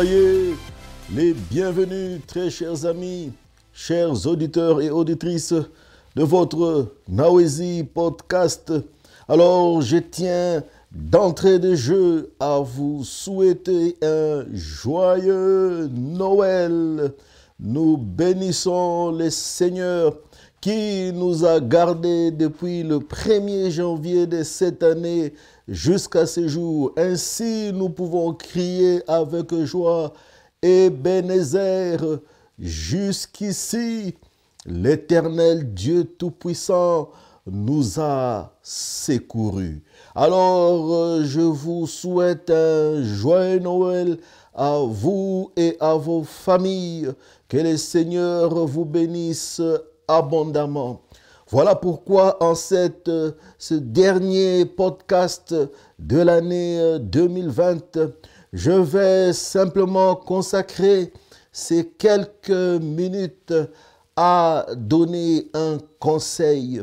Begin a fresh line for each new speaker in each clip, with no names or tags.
Soyez les bienvenus, très chers amis, chers auditeurs et auditrices de votre Nawezi podcast. Alors, je tiens d'entrée de jeu à vous souhaiter un joyeux Noël. Nous bénissons le Seigneur qui nous a gardés depuis le 1er janvier de cette année jusqu'à ce jour. Ainsi, nous pouvons crier avec joie, Ebenezer, jusqu'ici, l'Éternel Dieu Tout-Puissant nous a secourus. Alors, je vous souhaite un joyeux Noël à vous et à vos familles. Que le Seigneur vous bénisse abondamment. Voilà pourquoi en cette, ce dernier podcast de l'année 2020, je vais simplement consacrer ces quelques minutes à donner un conseil.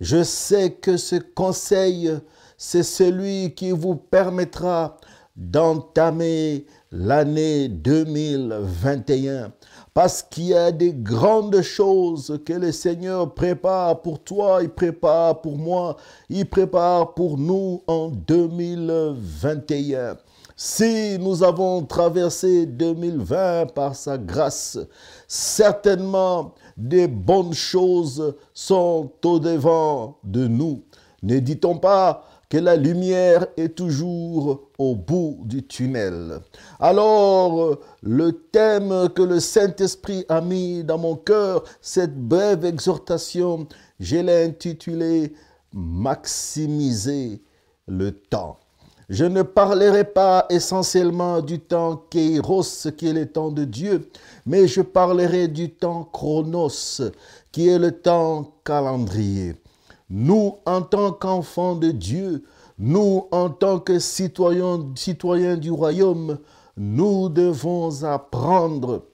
Je sais que ce conseil, c'est celui qui vous permettra d'entamer l'année 2021 parce qu'il y a des grandes choses que le Seigneur prépare pour toi, il prépare pour moi, il prépare pour nous en 2021. Si nous avons traversé 2020 par sa grâce, certainement des bonnes choses sont au devant de nous. Ne dit-on pas que la lumière est toujours au bout du tunnel. Alors, le thème que le Saint-Esprit a mis dans mon cœur, cette brève exhortation, je l'ai intitulé Maximiser le temps. Je ne parlerai pas essentiellement du temps Kairos, qui est le temps de Dieu, mais je parlerai du temps Chronos, qui est le temps calendrier. Nous, en tant qu'enfants de Dieu, nous, en tant que citoyens, du royaume, nous devons apprendre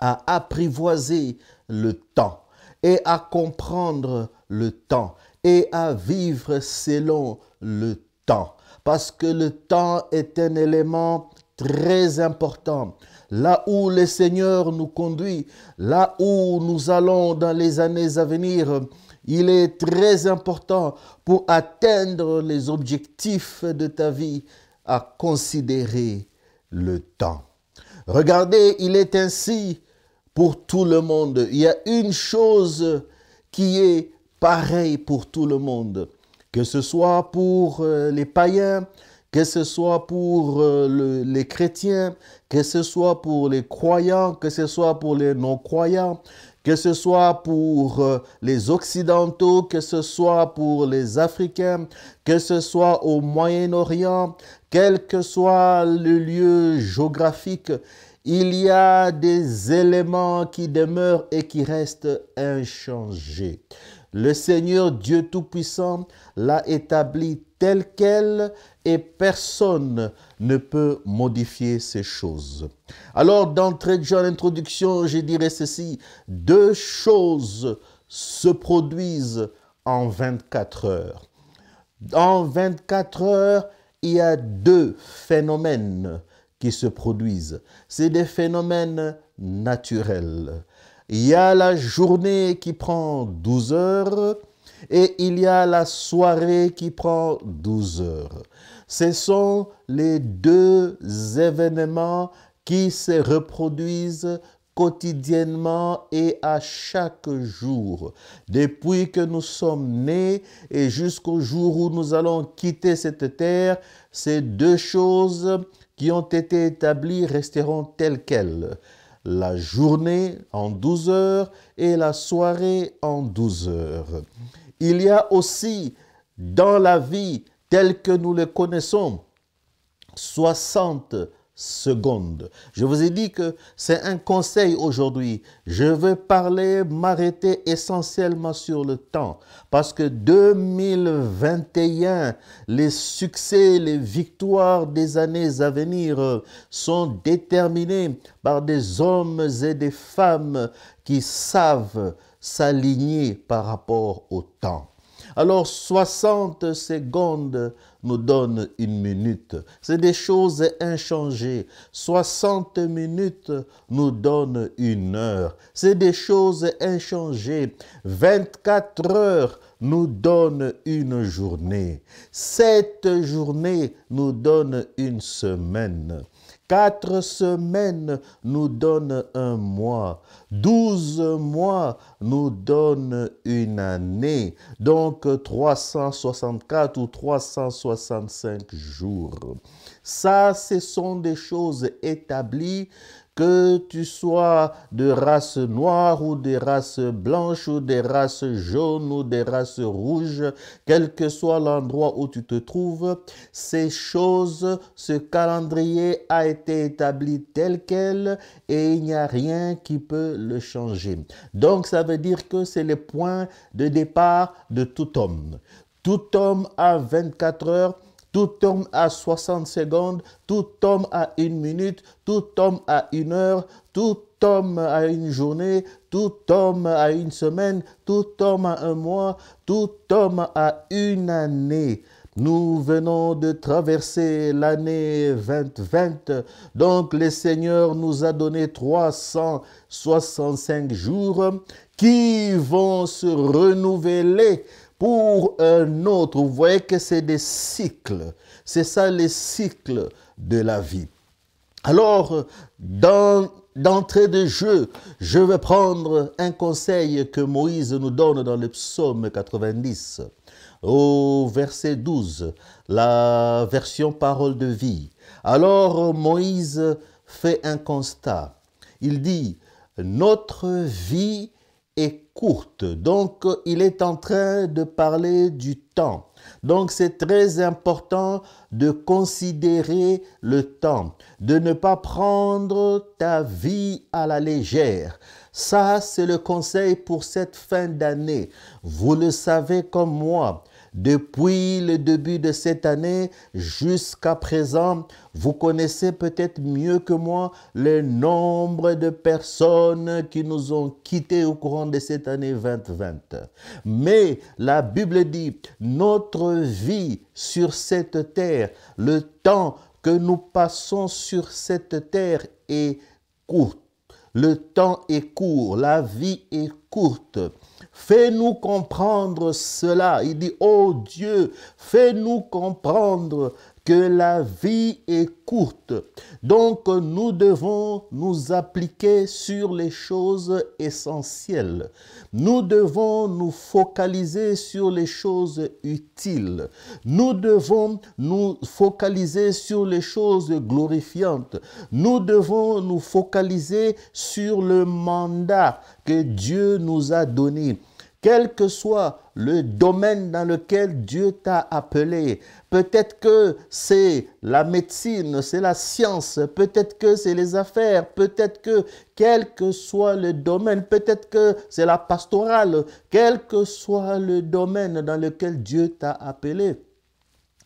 à apprivoiser le temps et à comprendre le temps et à vivre selon le temps. Parce que le temps est un élément très important. Là où le Seigneur nous conduit, là où nous allons dans les années à venir, il est très important pour atteindre les objectifs de ta vie à considérer le temps. Regardez, il est ainsi pour tout le monde. Il y a une chose qui est pareille pour tout le monde, que ce soit pour euh, les païens, que ce soit pour euh, les chrétiens, que ce soit pour les croyants, que ce soit pour les non-croyants, que ce soit pour euh, les Occidentaux, que ce soit pour les Africains, que ce soit au Moyen-Orient, quel que soit le lieu géographique, il y a des éléments qui demeurent et qui restent inchangés. Le Seigneur Dieu Tout-Puissant l'a établi tel quel et personne ne peut modifier ces choses. Alors, d'entrée de jeu, introduction, je dirais ceci, deux choses se produisent en 24 heures. En 24 heures, il y a deux phénomènes qui se produisent. C'est des phénomènes naturels. Il y a la journée qui prend 12 heures et il y a la soirée qui prend 12 heures. Ce sont les deux événements qui se reproduisent quotidiennement et à chaque jour. Depuis que nous sommes nés et jusqu'au jour où nous allons quitter cette terre, ces deux choses qui ont été établies resteront telles quelles. La journée en 12 heures et la soirée en 12 heures. Il y a aussi dans la vie telle que nous le connaissons 60 Je vous ai dit que c'est un conseil aujourd'hui. Je veux parler, m'arrêter essentiellement sur le temps. Parce que 2021, les succès, les victoires des années à venir sont déterminés par des hommes et des femmes qui savent s'aligner par rapport au temps. Alors 60 secondes nous donnent une minute. C'est des choses inchangées. 60 minutes nous donnent une heure. C'est des choses inchangées. 24 heures nous donnent une journée. Sept journées nous donnent une semaine. Quatre semaines nous donnent un mois. Douze mois nous donnent une année. Donc 364 ou 365 jours. Ça, ce sont des choses établies que tu sois de race noire ou de race blanche ou des races jaunes ou des races rouges, quel que soit l'endroit où tu te trouves, ces choses, ce calendrier a été établi tel quel et il n'y a rien qui peut le changer. Donc ça veut dire que c'est le point de départ de tout homme. Tout homme a 24 heures tout homme a 60 secondes, tout homme a une minute, tout homme a une heure, tout homme a une journée, tout homme a une semaine, tout homme a un mois, tout homme a une année. Nous venons de traverser l'année 2020, donc le Seigneur nous a donné 365 jours qui vont se renouveler pour un autre. Vous voyez que c'est des cycles. C'est ça les cycles de la vie. Alors, dans d'entrée de jeu, je vais prendre un conseil que Moïse nous donne dans le psaume 90, au verset 12, la version parole de vie. Alors Moïse fait un constat. Il dit, notre vie est courte. Donc, il est en train de parler du temps. Donc, c'est très important de considérer le temps, de ne pas prendre ta vie à la légère. Ça, c'est le conseil pour cette fin d'année. Vous le savez comme moi. Depuis le début de cette année jusqu'à présent, vous connaissez peut-être mieux que moi le nombre de personnes qui nous ont quittés au courant de cette année 2020. Mais la Bible dit, notre vie sur cette terre, le temps que nous passons sur cette terre est court. Le temps est court, la vie est courte. Fais-nous comprendre cela. Il dit, oh Dieu, fais-nous comprendre que la vie est courte. Donc nous devons nous appliquer sur les choses essentielles. Nous devons nous focaliser sur les choses utiles. Nous devons nous focaliser sur les choses glorifiantes. Nous devons nous focaliser sur le mandat que Dieu nous a donné quel que soit le domaine dans lequel Dieu t'a appelé. Peut-être que c'est la médecine, c'est la science, peut-être que c'est les affaires, peut-être que quel que soit le domaine, peut-être que c'est la pastorale, quel que soit le domaine dans lequel Dieu t'a appelé.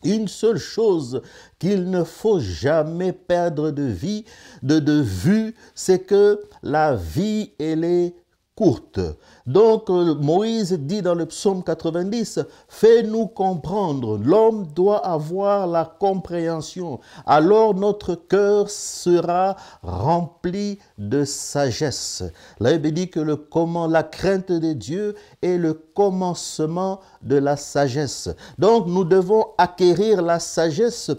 Une seule chose qu'il ne faut jamais perdre de vie, de, de vue, c'est que la vie, elle est courte. Donc euh, Moïse dit dans le psaume 90, Fais-nous comprendre, l'homme doit avoir la compréhension, alors notre cœur sera rempli de sagesse. La Bible dit que le comment, la crainte de Dieu est le commencement de la sagesse. Donc nous devons acquérir la sagesse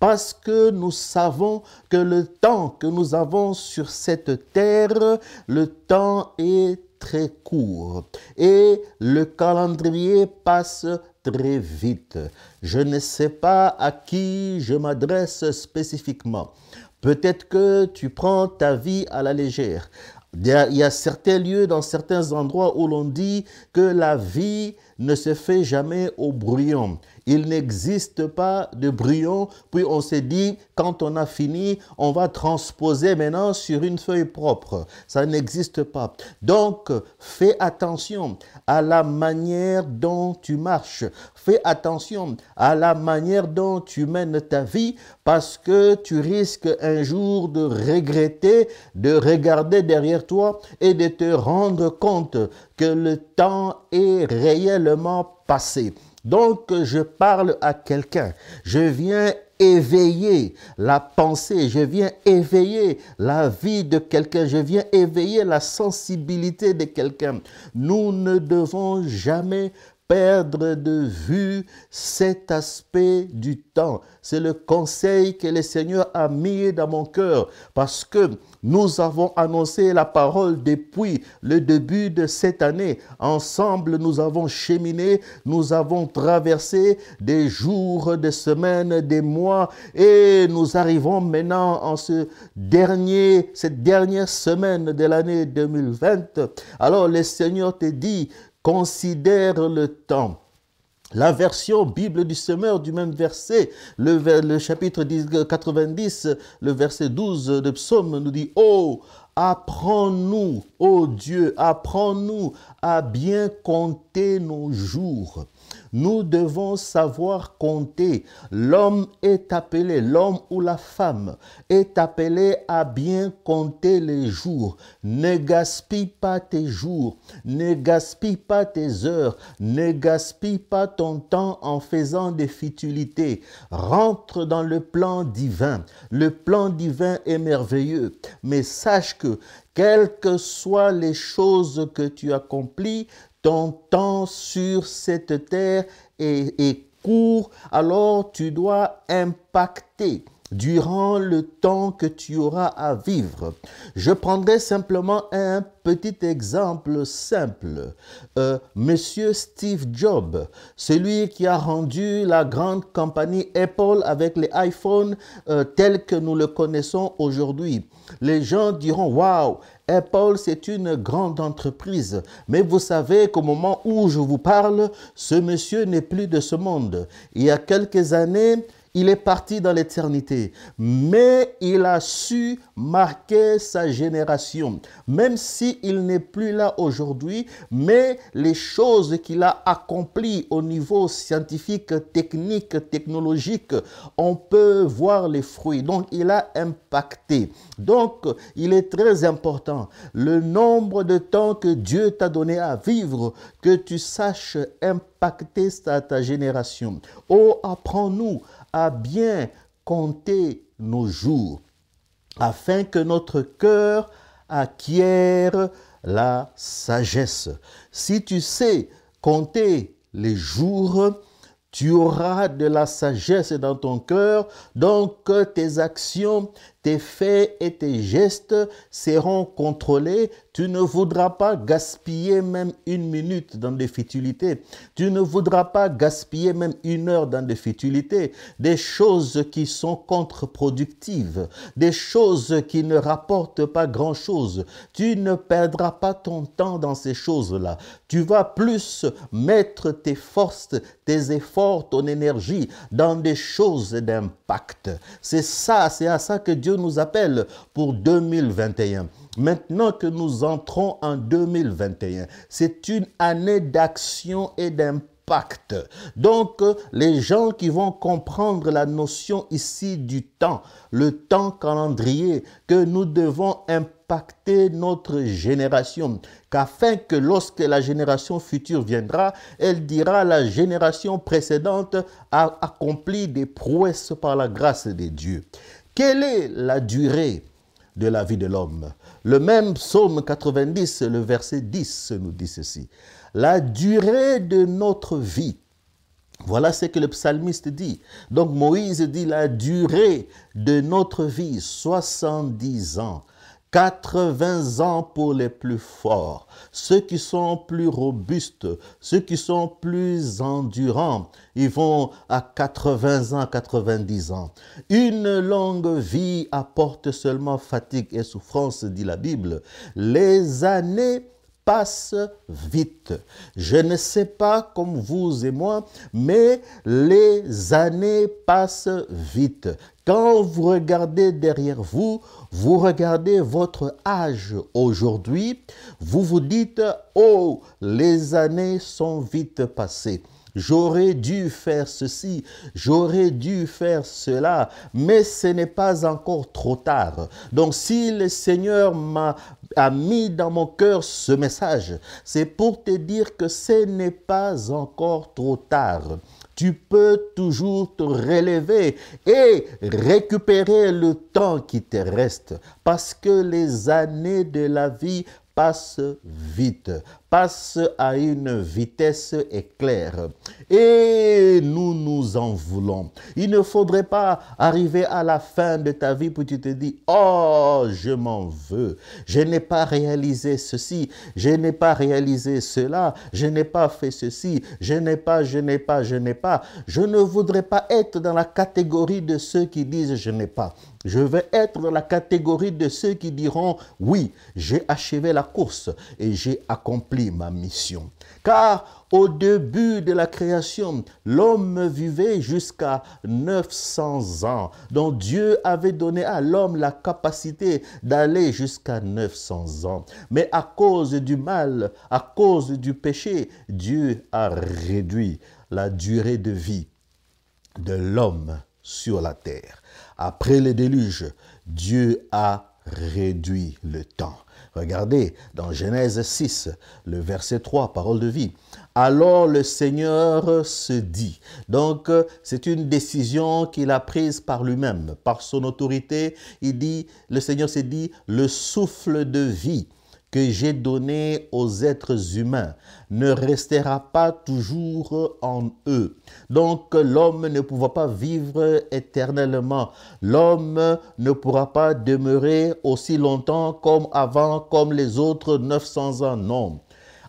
parce que nous savons que le temps que nous avons sur cette terre, le temps est très court et le calendrier passe très vite. Je ne sais pas à qui je m'adresse spécifiquement. Peut-être que tu prends ta vie à la légère. Il y, a, certains lieux, dans certains endroits où l'on dit que la vie ne se fait jamais au brouillon. Il n'existe pas de brouillon, puis on s'est dit, quand on a fini, on va transposer maintenant sur une feuille propre. Ça n'existe pas. Donc, fais attention à la manière dont tu marches. Fais attention à la manière dont tu mènes ta vie parce que tu risques un jour de regretter, de regarder derrière toi et de te rendre compte que le temps est réellement passé. Donc je parle à quelqu'un, je viens éveiller la pensée, je viens éveiller la vie de quelqu'un, je viens éveiller la sensibilité de quelqu'un. Nous ne devons jamais perdre de vue cet aspect du temps. C'est le conseil que le Seigneur a mis dans mon cœur parce que nous avons annoncé la parole depuis le début de cette année. Ensemble, nous avons cheminé, nous avons traversé des jours, des semaines, des mois et nous arrivons maintenant en ce dernier, cette dernière semaine de l'année 2020. Alors le Seigneur te dit, considère le temps. La version Bible du semeur du même verset, le, chapitre 90, le verset 12 de Psaume nous dit, Oh, apprends-nous, ô Dieu, apprends-nous à bien compter nos jours nous devons savoir compter. L'homme est appelé, l'homme ou la femme est appelé à bien compter les jours. Ne gaspille pas tes jours, ne gaspille pas tes heures, ne gaspille pas ton temps en faisant des futilités. Rentre dans le plan divin. Le plan divin est merveilleux, mais sache que quelles que soient les choses que tu accomplis, ton temps sur cette terre est, court, alors tu dois impacter durant le temps que tu auras à vivre. Je prendrai simplement un petit exemple simple. Euh, Monsieur Steve Jobs, celui qui a rendu la grande compagnie Apple avec les iPhones euh, tels que nous le connaissons aujourd'hui. Les gens diront, waouh, Apple, c'est une grande entreprise. Mais vous savez qu'au moment où je vous parle, ce monsieur n'est plus de ce monde. Il y a quelques années, il est parti dans l'éternité, mais il a su marquer sa génération, même s'il n'est plus là aujourd'hui, mais les choses qu'il a accomplies au niveau scientifique, technique, technologique, on peut voir les fruits. Donc, il a impacté. Donc, il est très important, le nombre de temps que Dieu t'a donné à vivre, que tu saches impacter ta, ta génération. Oh, apprends-nous à bien compter nos jours, afin que notre cœur acquiert la sagesse. Si tu sais compter les jours, tu auras de la sagesse dans ton cœur, donc tes actions, tes faits et tes gestes seront contrôlés. Tu ne voudras pas gaspiller même une minute dans des futilités. Tu ne voudras pas gaspiller même une heure dans des futilités. Des choses qui sont contre-productives. Des choses qui ne rapportent pas grand-chose. Tu ne perdras pas ton temps dans ces choses-là. Tu vas plus mettre tes forces, tes efforts, ton énergie dans des choses d'impact. C'est ça, c'est à ça que Dieu nous appelle pour 2021. Maintenant que nous entrons en 2021, c'est une année d'action et d'impact. Donc, les gens qui vont comprendre la notion ici du temps, le temps calendrier, que nous devons impacter notre génération, qu'afin que lorsque la génération future viendra, elle dira la génération précédente a accompli des prouesses par la grâce de Dieu. Quelle est la durée de la vie de l'homme? Le même psaume 90, le verset 10 nous dit ceci. La durée de notre vie. Voilà ce que le psalmiste dit. Donc Moïse dit la durée de notre vie, 70 ans. 80 ans pour les plus forts, ceux qui sont plus robustes, ceux qui sont plus endurants, ils vont à 80 ans, 90 ans. Une longue vie apporte seulement fatigue et souffrance, dit la Bible. Les années passe vite. Je ne sais pas comme vous et moi, mais les années passent vite. Quand vous regardez derrière vous, vous regardez votre âge aujourd'hui, vous vous dites, oh, les années sont vite passées. J'aurais dû faire ceci, j'aurais dû faire cela, mais ce n'est pas encore trop tard. Donc si le Seigneur m'a a mis dans mon cœur ce message, c'est pour te dire que ce n'est pas encore trop tard tu peux toujours te relever et récupérer le temps qui te reste parce que les années de la vie passe vite, passe à une vitesse éclair. Et nous nous en voulons. Il ne faudrait pas arriver à la fin de ta vie pour tu te dis, oh, je m'en veux. Je n'ai pas réalisé ceci, je n'ai pas réalisé cela, je n'ai pas fait ceci, je n'ai pas, je n'ai pas, je n'ai pas. Je ne voudrais pas être dans la catégorie de ceux qui disent je n'ai pas. Je vais être dans la catégorie de ceux qui diront, oui, j'ai achevé la course et j'ai accompli ma mission. Car au début de la création, l'homme vivait jusqu'à 900 ans. Donc Dieu avait donné à l'homme la capacité d'aller jusqu'à 900 ans. Mais à cause du mal, à cause du péché, Dieu a réduit la durée de vie de l'homme sur la terre. Après le déluge, Dieu a réduit le temps. Regardez dans Genèse 6, le verset 3, parole de vie. Alors le Seigneur se dit. Donc c'est une décision qu'il a prise par lui-même, par son autorité. Il dit, le Seigneur s'est dit, le souffle de vie que j'ai donné aux êtres humains ne restera pas toujours en eux. Donc l'homme ne pourra pas vivre éternellement. L'homme ne pourra pas demeurer aussi longtemps comme avant, comme les autres 900 ans. Non.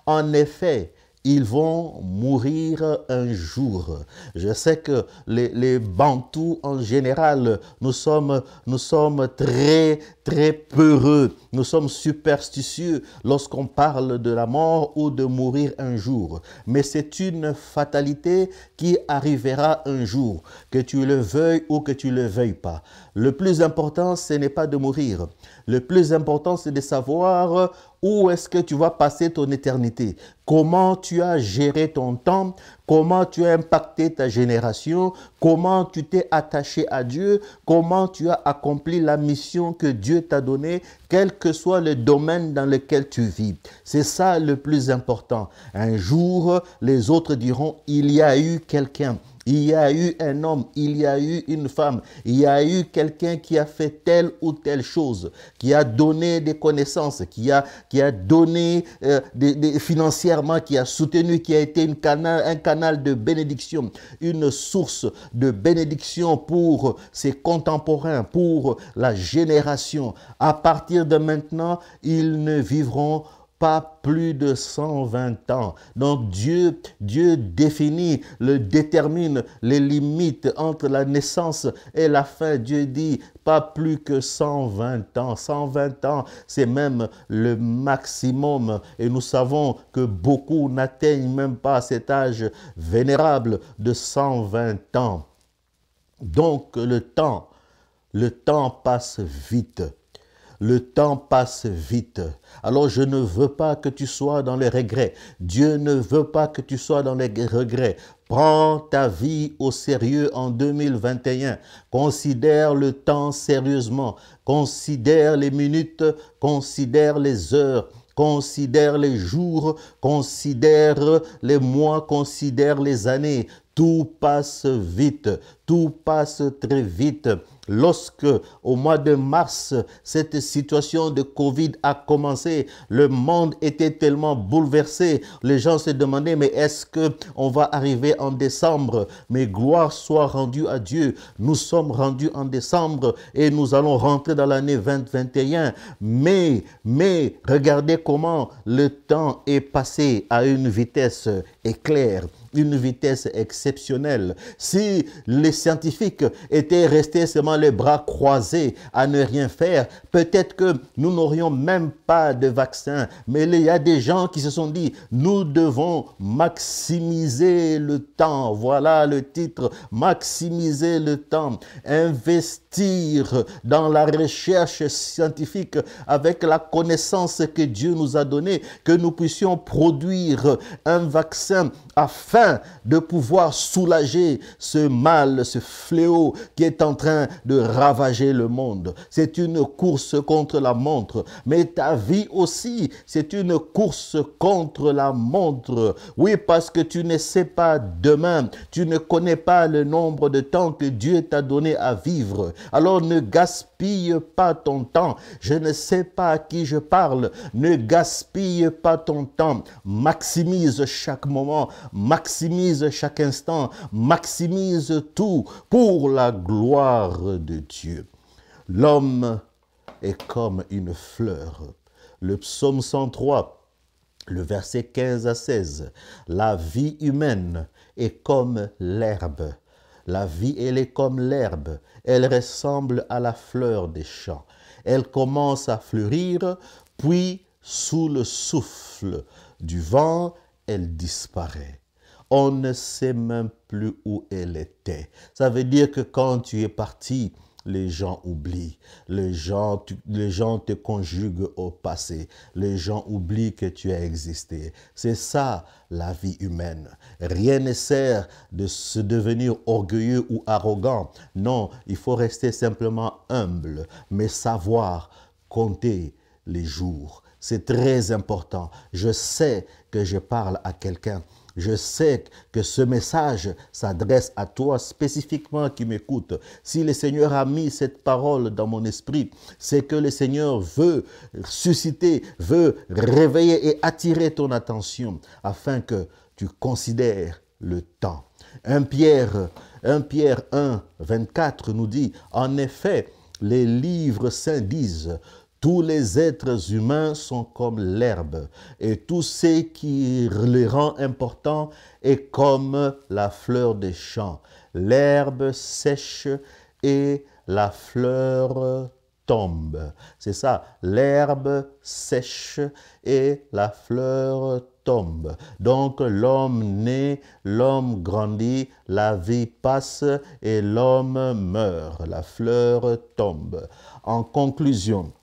En effet, ils vont mourir un jour. Je sais que les, Bantous en général, nous sommes, nous sommes très, très peureux, nous sommes superstitieux lorsqu'on parle de la mort ou de mourir un jour. Mais c'est une fatalité qui arrivera un jour, que tu le veuilles ou que tu le veuilles pas. Le plus important, ce n'est pas de mourir. Le plus important, c'est de savoir où est-ce que tu vas passer ton éternité? Comment tu as géré ton temps? Comment tu as impacté ta génération? Comment tu t'es attaché à Dieu? Comment tu as accompli la mission que Dieu t'a donnée, quel que soit le domaine dans lequel tu vis. C'est ça le plus important. Un jour, les autres diront, il y a eu quelqu'un il y a eu un homme, il y a eu une femme, il y a eu quelqu'un qui a fait telle ou telle chose, qui a donné des connaissances, qui a, donné euh, financièrement, qui a soutenu, qui a été un canal de bénédiction, une source de bénédiction pour ses contemporains, pour la génération. À partir de maintenant, ils ne vivront plus de 120 ans. Donc Dieu, Dieu définit, le détermine les limites entre la naissance et la fin. Dieu dit pas plus que 120 ans. 120 ans, c'est même le maximum. Et nous savons que beaucoup n'atteignent même pas cet âge vénérable de 120 ans. Donc le temps, le temps passe vite. Le temps passe vite. Alors je ne veux pas que tu sois dans les regrets. Dieu ne veut pas que tu sois dans les regrets. Prends ta vie au sérieux en 2021. Considère le temps sérieusement. Considère les minutes. Considère les heures. Considère les jours. Considère les mois. Considère les années. Tout passe vite. Tout passe très vite lorsque au mois de mars, cette situation de Covid a commencé, le monde était tellement bouleversé. Les gens se demandaient, mais est-ce que on va arriver en décembre? Mais gloire soit rendue à Dieu. Nous sommes rendus en décembre et nous allons rentrer dans l'année 2021. Mais, mais, regardez comment le temps est passé à une vitesse éclair, une vitesse exceptionnelle. Si les scientifiques étaient restés seulement les bras croisés à ne rien faire, peut-être que nous n'aurions même pas de vaccin. Mais il y a des gens qui se sont dit, nous devons maximiser le temps. Voilà le titre, maximiser le temps. Investir dans la recherche scientifique avec la connaissance que Dieu nous a donnée, que nous puissions produire un vaccin afin de pouvoir soulager ce mal, ce fléau qui est en train de ravager le monde. C'est une course contre la montre, mais ta vie aussi, c'est une course contre la montre. Oui, parce que tu ne sais pas demain, tu ne connais pas le nombre de temps que Dieu t'a donné à vivre. Alors ne gaspille pas ton temps. Je ne sais pas à qui je parle. Ne gaspille pas ton temps. Maximise chaque moment maximise chaque instant, maximise tout pour la gloire de Dieu. L'homme est comme une fleur. Le psaume 103, le verset 15 à 16. La vie humaine est comme l'herbe. La vie, elle est comme l'herbe. Elle ressemble à la fleur des champs. Elle commence à fleurir, puis sous le souffle du vent, elle disparaît on ne sait même plus où elle était. Ça veut dire que quand tu es parti, les gens oublient. Les gens, les gens te conjuguent au passé. Les gens oublient que tu as existé. C'est ça la vie humaine. Rien ne sert de se devenir orgueilleux ou arrogant. Non, il faut rester simplement humble, mais savoir compter les jours. C'est très important. Je sais que je parle à quelqu'un je sais que ce message s'adresse à toi spécifiquement qui m'écoute. Si le Seigneur a mis cette parole dans mon esprit, c'est que le Seigneur veut susciter, veut réveiller et attirer ton attention afin que tu considères le temps. 1 Pierre, 1 Pierre 1, 24 nous dit, en effet, les livres saints disent, tous les êtres humains sont comme l'herbe, et tout ce qui les rend importants est comme la fleur des champs. L'herbe sèche et la fleur tombe. C'est ça, l'herbe sèche et la fleur tombe. Donc l'homme naît, l'homme grandit, la vie passe et l'homme meurt. La fleur tombe. En conclusion,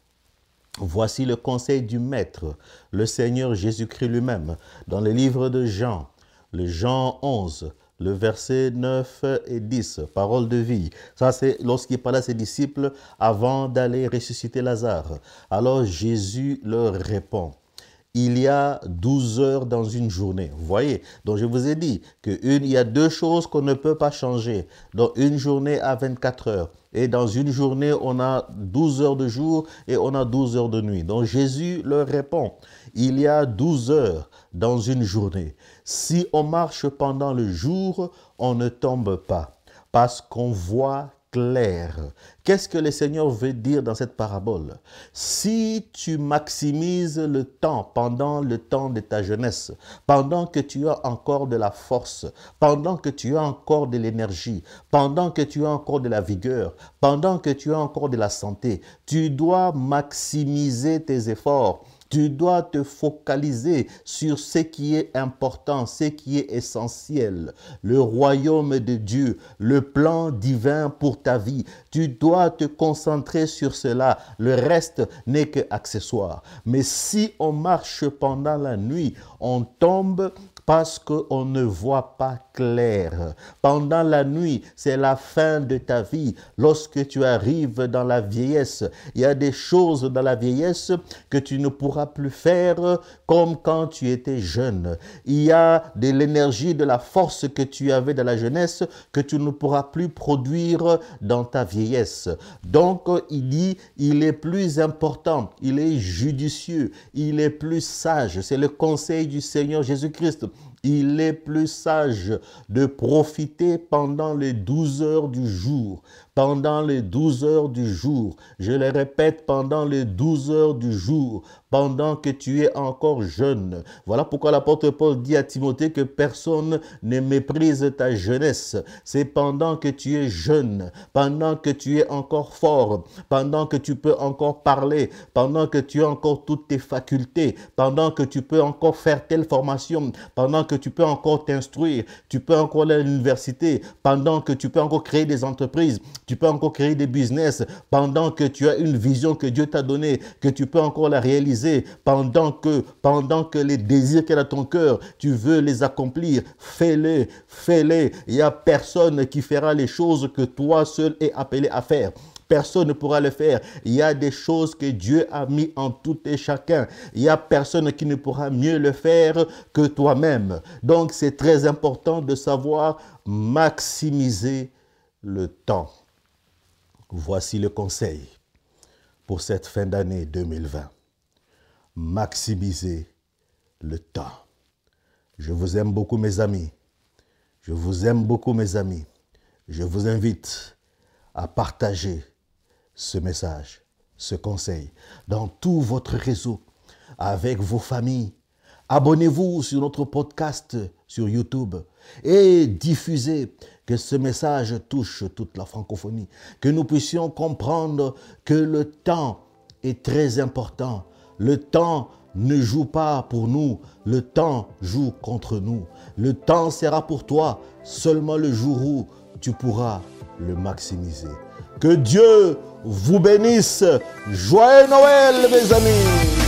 Voici le conseil du Maître, le Seigneur Jésus-Christ lui-même, dans le livre de Jean, le Jean 11, le verset 9 et 10, parole de vie. Ça, c'est lorsqu'il parlait à ses disciples avant d'aller ressusciter Lazare. Alors Jésus leur répond il y a 12 heures dans une journée. Vous voyez? Donc je vous ai dit qu'il y a deux choses qu'on ne peut pas changer. Dans une journée à 24 heures. Et dans une journée, on a 12 heures de jour et on a 12 heures de nuit. Donc Jésus leur répond, il y a 12 heures dans une journée. Si on marche pendant le jour, on ne tombe pas parce qu'on voit Qu'est-ce que le Seigneur veut dire dans cette parabole? Si tu maximises le temps pendant le temps de ta jeunesse, pendant que tu as encore de la force, pendant que tu as encore de l'énergie, pendant que tu as encore de la vigueur, pendant que tu as encore de la santé, tu dois maximiser tes efforts tu dois te focaliser sur ce qui est important, ce qui est essentiel, le royaume de Dieu, le plan divin pour ta vie. Tu dois te concentrer sur cela. Le reste n'est que accessoire. Mais si on marche pendant la nuit, on tombe parce qu'on ne voit pas clair. Pendant la nuit, c'est la fin de ta vie. Lorsque tu arrives dans la vieillesse, il y a des choses dans la vieillesse que tu ne pourras plus faire comme quand tu étais jeune. Il y a de l'énergie, de la force que tu avais dans la jeunesse que tu ne pourras plus produire dans ta vieillesse. Donc, il dit, il est plus important, il est judicieux, il est plus sage. C'est le conseil du Seigneur Jésus-Christ il est plus sage de profiter pendant les douze heures du jour. Pendant les douze heures du jour. Je le répète, pendant les douze heures du jour. Pendant que tu es encore jeune. Voilà pourquoi l'apôtre Paul dit à Timothée que personne ne méprise ta jeunesse. C'est pendant que tu es jeune, pendant que tu es encore fort, pendant que tu peux encore parler, pendant que tu as encore toutes tes facultés, pendant que tu peux encore faire telle formation, pendant que tu peux encore t'instruire, tu peux encore aller à l'université, pendant que tu peux encore créer des entreprises, tu peux encore créer des business, pendant que tu as une vision que Dieu t'a donnée, que tu peux encore la réaliser, pendant que, pendant que les désirs qu'elle a ton cœur, tu veux les accomplir, fais-les, fais-les. Il n'y a personne qui fera les choses que toi seul es appelé à faire. Personne ne pourra le faire. Il y a des choses que Dieu a mis en tout et chacun. Il y a personne qui ne pourra mieux le faire que toi-même. Donc c'est très important de savoir maximiser le temps. Voici le conseil pour cette fin d'année 2020. Maximiser le temps. Je vous aime beaucoup mes amis. Je vous aime beaucoup mes amis. Je vous invite à partager ce message, ce conseil dans tout votre réseau, avec vos familles. Abonnez-vous sur notre podcast sur YouTube et diffusez que ce message touche toute la francophonie, que nous puissions comprendre que le temps est très important. Le temps ne joue pas pour nous, le temps joue contre nous. Le temps sera pour toi seulement le jour où tu pourras le maximiser. Que Dieu vous bénisse. Joyeux Noël, mes amis.